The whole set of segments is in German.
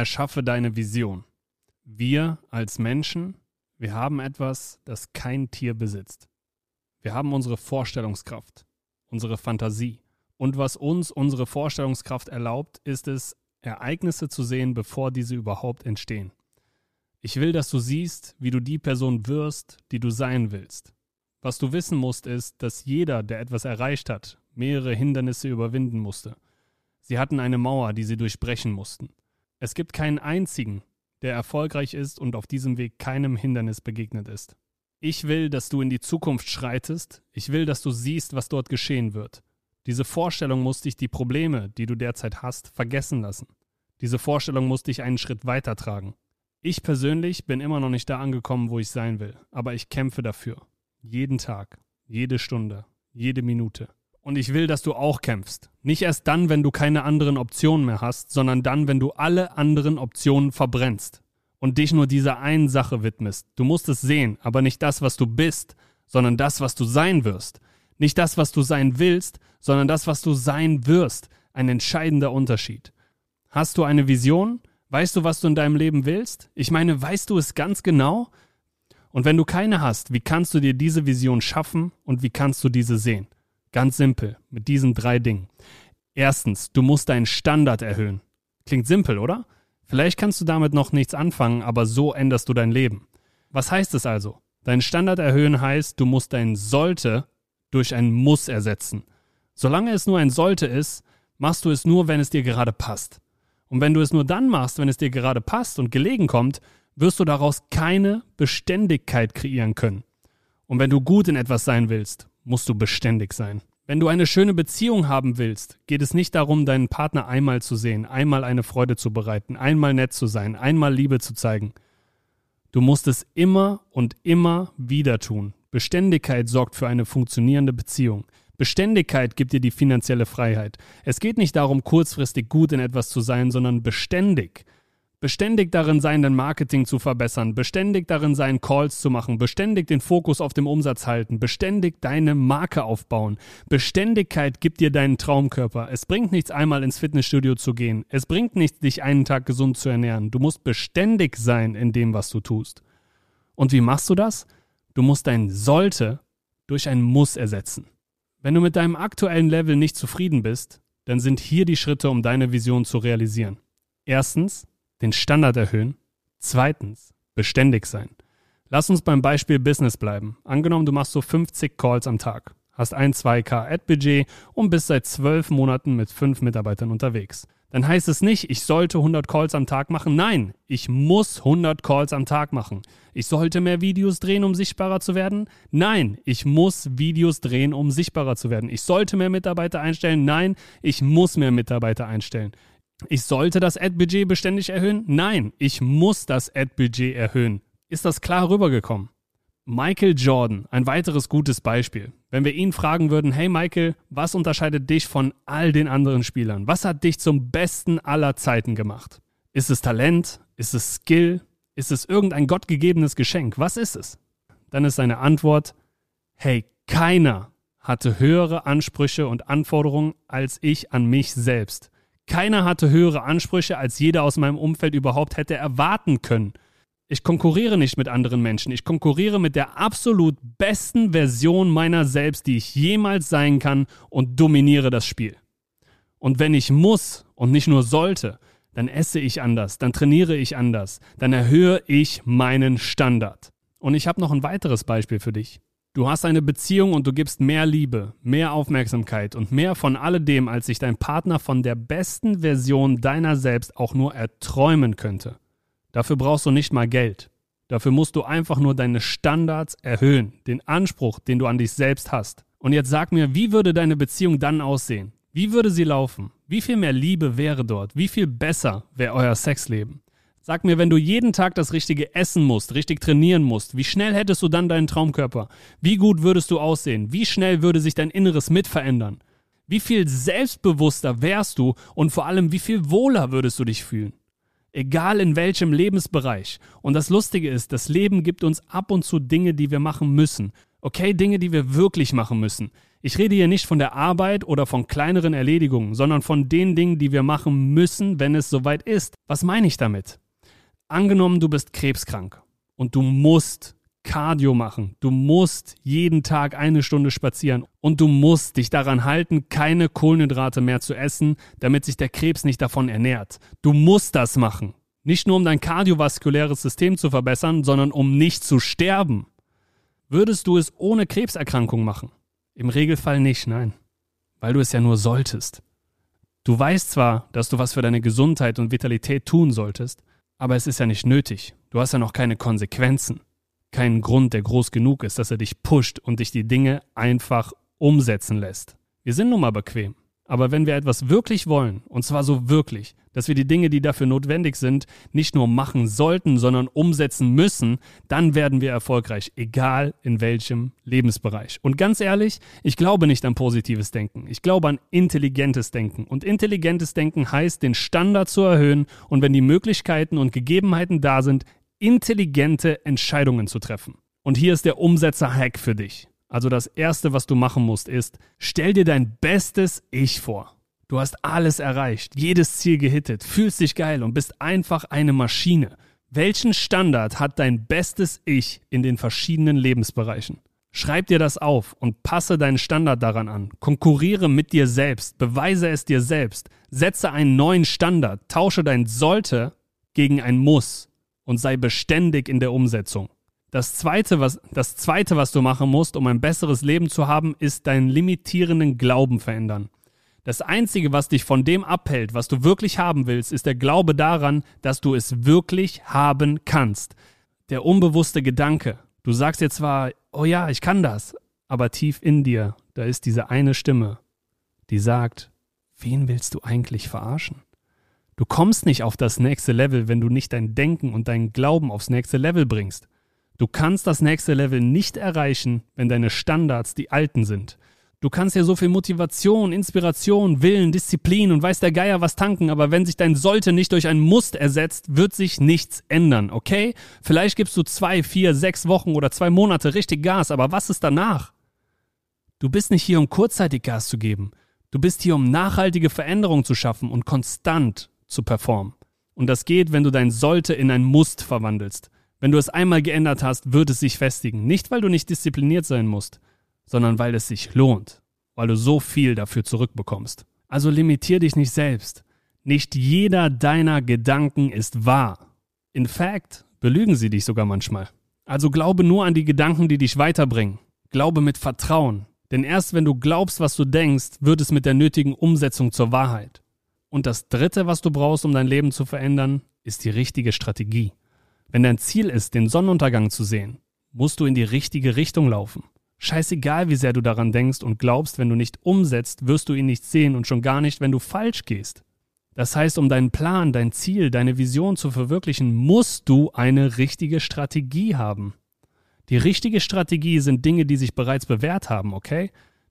Erschaffe deine Vision. Wir als Menschen, wir haben etwas, das kein Tier besitzt. Wir haben unsere Vorstellungskraft, unsere Fantasie. Und was uns unsere Vorstellungskraft erlaubt, ist es, Ereignisse zu sehen, bevor diese überhaupt entstehen. Ich will, dass du siehst, wie du die Person wirst, die du sein willst. Was du wissen musst, ist, dass jeder, der etwas erreicht hat, mehrere Hindernisse überwinden musste. Sie hatten eine Mauer, die sie durchbrechen mussten. Es gibt keinen einzigen, der erfolgreich ist und auf diesem Weg keinem Hindernis begegnet ist. Ich will, dass du in die Zukunft schreitest, ich will, dass du siehst, was dort geschehen wird. Diese Vorstellung muss dich die Probleme, die du derzeit hast, vergessen lassen. Diese Vorstellung muss dich einen Schritt weitertragen. Ich persönlich bin immer noch nicht da angekommen, wo ich sein will, aber ich kämpfe dafür. Jeden Tag, jede Stunde, jede Minute. Und ich will, dass du auch kämpfst. Nicht erst dann, wenn du keine anderen Optionen mehr hast, sondern dann, wenn du alle anderen Optionen verbrennst und dich nur dieser einen Sache widmest. Du musst es sehen, aber nicht das, was du bist, sondern das, was du sein wirst. Nicht das, was du sein willst, sondern das, was du sein wirst. Ein entscheidender Unterschied. Hast du eine Vision? Weißt du, was du in deinem Leben willst? Ich meine, weißt du es ganz genau? Und wenn du keine hast, wie kannst du dir diese Vision schaffen und wie kannst du diese sehen? Ganz simpel, mit diesen drei Dingen. Erstens, du musst deinen Standard erhöhen. Klingt simpel, oder? Vielleicht kannst du damit noch nichts anfangen, aber so änderst du dein Leben. Was heißt es also? Dein Standard erhöhen heißt, du musst dein sollte durch ein muss ersetzen. Solange es nur ein sollte ist, machst du es nur, wenn es dir gerade passt. Und wenn du es nur dann machst, wenn es dir gerade passt und gelegen kommt, wirst du daraus keine Beständigkeit kreieren können. Und wenn du gut in etwas sein willst, musst du beständig sein. Wenn du eine schöne Beziehung haben willst, geht es nicht darum, deinen Partner einmal zu sehen, einmal eine Freude zu bereiten, einmal nett zu sein, einmal Liebe zu zeigen. Du musst es immer und immer wieder tun. Beständigkeit sorgt für eine funktionierende Beziehung. Beständigkeit gibt dir die finanzielle Freiheit. Es geht nicht darum, kurzfristig gut in etwas zu sein, sondern beständig. Beständig darin sein, dein Marketing zu verbessern, beständig darin sein, Calls zu machen, beständig den Fokus auf dem Umsatz halten, beständig deine Marke aufbauen. Beständigkeit gibt dir deinen Traumkörper. Es bringt nichts, einmal ins Fitnessstudio zu gehen. Es bringt nichts, dich einen Tag gesund zu ernähren. Du musst beständig sein in dem, was du tust. Und wie machst du das? Du musst dein sollte durch ein muss ersetzen. Wenn du mit deinem aktuellen Level nicht zufrieden bist, dann sind hier die Schritte, um deine Vision zu realisieren. Erstens, den Standard erhöhen. Zweitens, beständig sein. Lass uns beim Beispiel Business bleiben. Angenommen, du machst so 50 Calls am Tag, hast ein 2K Ad-Budget und bist seit zwölf Monaten mit fünf Mitarbeitern unterwegs. Dann heißt es nicht, ich sollte 100 Calls am Tag machen. Nein, ich muss 100 Calls am Tag machen. Ich sollte mehr Videos drehen, um sichtbarer zu werden. Nein, ich muss Videos drehen, um sichtbarer zu werden. Ich sollte mehr Mitarbeiter einstellen. Nein, ich muss mehr Mitarbeiter einstellen. Ich sollte das Ad-Budget beständig erhöhen? Nein, ich muss das Ad-Budget erhöhen. Ist das klar rübergekommen? Michael Jordan, ein weiteres gutes Beispiel. Wenn wir ihn fragen würden, hey Michael, was unterscheidet dich von all den anderen Spielern? Was hat dich zum besten aller Zeiten gemacht? Ist es Talent? Ist es Skill? Ist es irgendein gottgegebenes Geschenk? Was ist es? Dann ist seine Antwort, hey, keiner hatte höhere Ansprüche und Anforderungen als ich an mich selbst. Keiner hatte höhere Ansprüche, als jeder aus meinem Umfeld überhaupt hätte erwarten können. Ich konkurriere nicht mit anderen Menschen. Ich konkurriere mit der absolut besten Version meiner selbst, die ich jemals sein kann und dominiere das Spiel. Und wenn ich muss und nicht nur sollte, dann esse ich anders, dann trainiere ich anders, dann erhöhe ich meinen Standard. Und ich habe noch ein weiteres Beispiel für dich. Du hast eine Beziehung und du gibst mehr Liebe, mehr Aufmerksamkeit und mehr von alledem, als sich dein Partner von der besten Version deiner selbst auch nur erträumen könnte. Dafür brauchst du nicht mal Geld. Dafür musst du einfach nur deine Standards erhöhen, den Anspruch, den du an dich selbst hast. Und jetzt sag mir, wie würde deine Beziehung dann aussehen? Wie würde sie laufen? Wie viel mehr Liebe wäre dort? Wie viel besser wäre euer Sexleben? Sag mir, wenn du jeden Tag das Richtige essen musst, richtig trainieren musst, wie schnell hättest du dann deinen Traumkörper? Wie gut würdest du aussehen? Wie schnell würde sich dein Inneres mit verändern? Wie viel selbstbewusster wärst du und vor allem wie viel wohler würdest du dich fühlen? Egal in welchem Lebensbereich. Und das Lustige ist, das Leben gibt uns ab und zu Dinge, die wir machen müssen. Okay, Dinge, die wir wirklich machen müssen. Ich rede hier nicht von der Arbeit oder von kleineren Erledigungen, sondern von den Dingen, die wir machen müssen, wenn es soweit ist. Was meine ich damit? Angenommen, du bist krebskrank und du musst Cardio machen. Du musst jeden Tag eine Stunde spazieren und du musst dich daran halten, keine Kohlenhydrate mehr zu essen, damit sich der Krebs nicht davon ernährt. Du musst das machen. Nicht nur um dein kardiovaskuläres System zu verbessern, sondern um nicht zu sterben. Würdest du es ohne Krebserkrankung machen? Im Regelfall nicht, nein. Weil du es ja nur solltest. Du weißt zwar, dass du was für deine Gesundheit und Vitalität tun solltest, aber es ist ja nicht nötig. Du hast ja noch keine Konsequenzen keinen Grund, der groß genug ist, dass er dich pusht und dich die Dinge einfach umsetzen lässt. Wir sind nun mal bequem. Aber wenn wir etwas wirklich wollen, und zwar so wirklich, dass wir die Dinge, die dafür notwendig sind, nicht nur machen sollten, sondern umsetzen müssen, dann werden wir erfolgreich, egal in welchem Lebensbereich. Und ganz ehrlich, ich glaube nicht an positives Denken. Ich glaube an intelligentes Denken. Und intelligentes Denken heißt, den Standard zu erhöhen und wenn die Möglichkeiten und Gegebenheiten da sind, intelligente Entscheidungen zu treffen. Und hier ist der Umsetzer-Hack für dich. Also das Erste, was du machen musst, ist, stell dir dein bestes Ich vor. Du hast alles erreicht, jedes Ziel gehittet, fühlst dich geil und bist einfach eine Maschine. Welchen Standard hat dein bestes Ich in den verschiedenen Lebensbereichen? Schreib dir das auf und passe deinen Standard daran an. Konkurriere mit dir selbst, beweise es dir selbst, setze einen neuen Standard, tausche dein sollte gegen ein muss und sei beständig in der Umsetzung. Das zweite, was, das zweite, was du machen musst, um ein besseres Leben zu haben, ist deinen limitierenden Glauben verändern. Das Einzige, was dich von dem abhält, was du wirklich haben willst, ist der Glaube daran, dass du es wirklich haben kannst. Der unbewusste Gedanke. Du sagst dir zwar, oh ja, ich kann das, aber tief in dir, da ist diese eine Stimme, die sagt, wen willst du eigentlich verarschen? Du kommst nicht auf das nächste Level, wenn du nicht dein Denken und deinen Glauben aufs nächste Level bringst. Du kannst das nächste Level nicht erreichen, wenn deine Standards die alten sind. Du kannst ja so viel Motivation, Inspiration, Willen, Disziplin und weiß der Geier was tanken, aber wenn sich dein Sollte nicht durch ein Must ersetzt, wird sich nichts ändern, okay? Vielleicht gibst du zwei, vier, sechs Wochen oder zwei Monate richtig Gas, aber was ist danach? Du bist nicht hier, um kurzzeitig Gas zu geben. Du bist hier, um nachhaltige Veränderungen zu schaffen und konstant zu performen. Und das geht, wenn du dein sollte in ein Must verwandelst. Wenn du es einmal geändert hast, wird es sich festigen. Nicht, weil du nicht diszipliniert sein musst, sondern weil es sich lohnt, weil du so viel dafür zurückbekommst. Also limitier dich nicht selbst. Nicht jeder deiner Gedanken ist wahr. In fact, belügen sie dich sogar manchmal. Also glaube nur an die Gedanken, die dich weiterbringen. Glaube mit Vertrauen. Denn erst wenn du glaubst, was du denkst, wird es mit der nötigen Umsetzung zur Wahrheit. Und das Dritte, was du brauchst, um dein Leben zu verändern, ist die richtige Strategie. Wenn dein Ziel ist, den Sonnenuntergang zu sehen, musst du in die richtige Richtung laufen. Scheißegal, wie sehr du daran denkst und glaubst, wenn du nicht umsetzt, wirst du ihn nicht sehen und schon gar nicht, wenn du falsch gehst. Das heißt, um deinen Plan, dein Ziel, deine Vision zu verwirklichen, musst du eine richtige Strategie haben. Die richtige Strategie sind Dinge, die sich bereits bewährt haben, okay?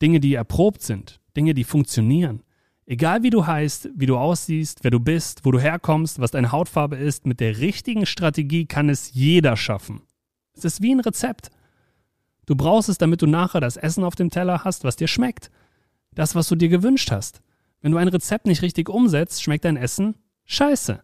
Dinge, die erprobt sind, Dinge, die funktionieren. Egal wie du heißt, wie du aussiehst, wer du bist, wo du herkommst, was deine Hautfarbe ist, mit der richtigen Strategie kann es jeder schaffen. Es ist wie ein Rezept. Du brauchst es, damit du nachher das Essen auf dem Teller hast, was dir schmeckt. Das, was du dir gewünscht hast. Wenn du ein Rezept nicht richtig umsetzt, schmeckt dein Essen scheiße.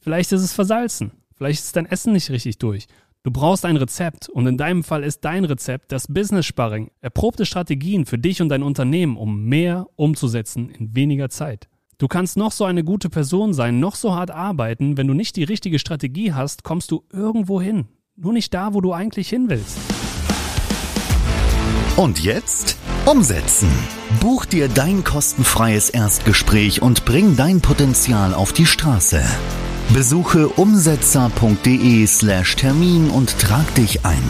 Vielleicht ist es versalzen. Vielleicht ist dein Essen nicht richtig durch. Du brauchst ein Rezept und in deinem Fall ist dein Rezept das Business Sparring, erprobte Strategien für dich und dein Unternehmen, um mehr umzusetzen in weniger Zeit. Du kannst noch so eine gute Person sein, noch so hart arbeiten, wenn du nicht die richtige Strategie hast, kommst du irgendwo hin. Nur nicht da, wo du eigentlich hin willst. Und jetzt umsetzen. Buch dir dein kostenfreies Erstgespräch und bring dein Potenzial auf die Straße. Besuche umsetzer.de slash Termin und trag dich ein.